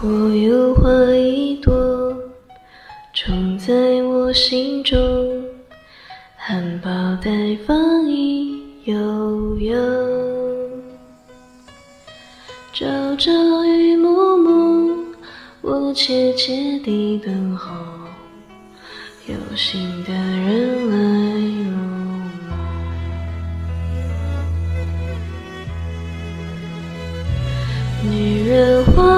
我有花一朵，种在我心中，含苞待放意悠悠。朝朝与暮暮，我切切地等候，有心的人来入梦。女人花。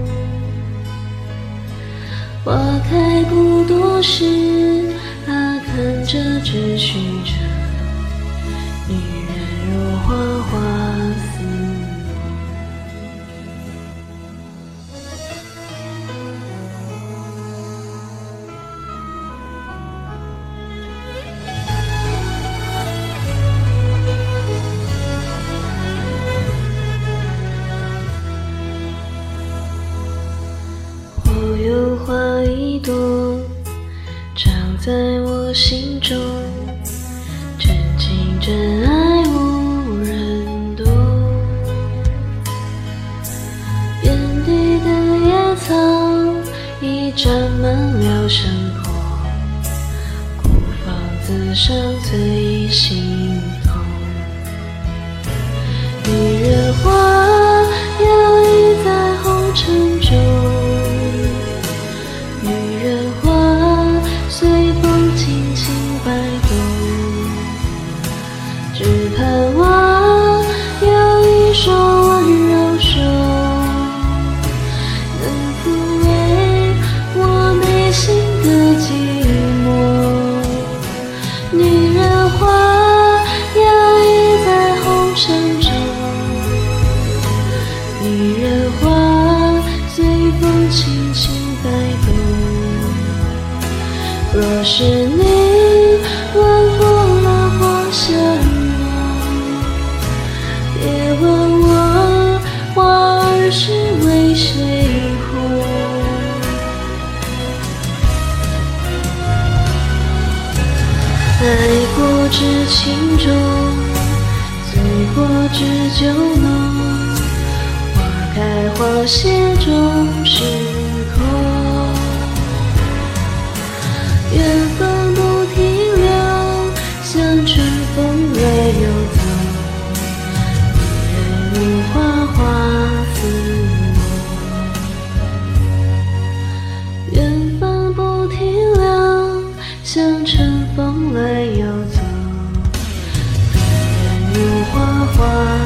花开不多时，啊，看着只须折。有花一朵，长在我心中，真情真爱无人懂。遍地的野草已占满了山坡，孤芳自赏最心痛。女人花摇曳在红尘中。女人花随风轻轻摆动只盼望有一双温柔手能抚慰我内心的寂寞女人花摇曳在红尘中女人花随风轻轻是你吻过了花香浓别问我花儿是为谁红。爱过知情重，醉过知酒浓，花开花谢终是。停留，像春风来又走，人如花花。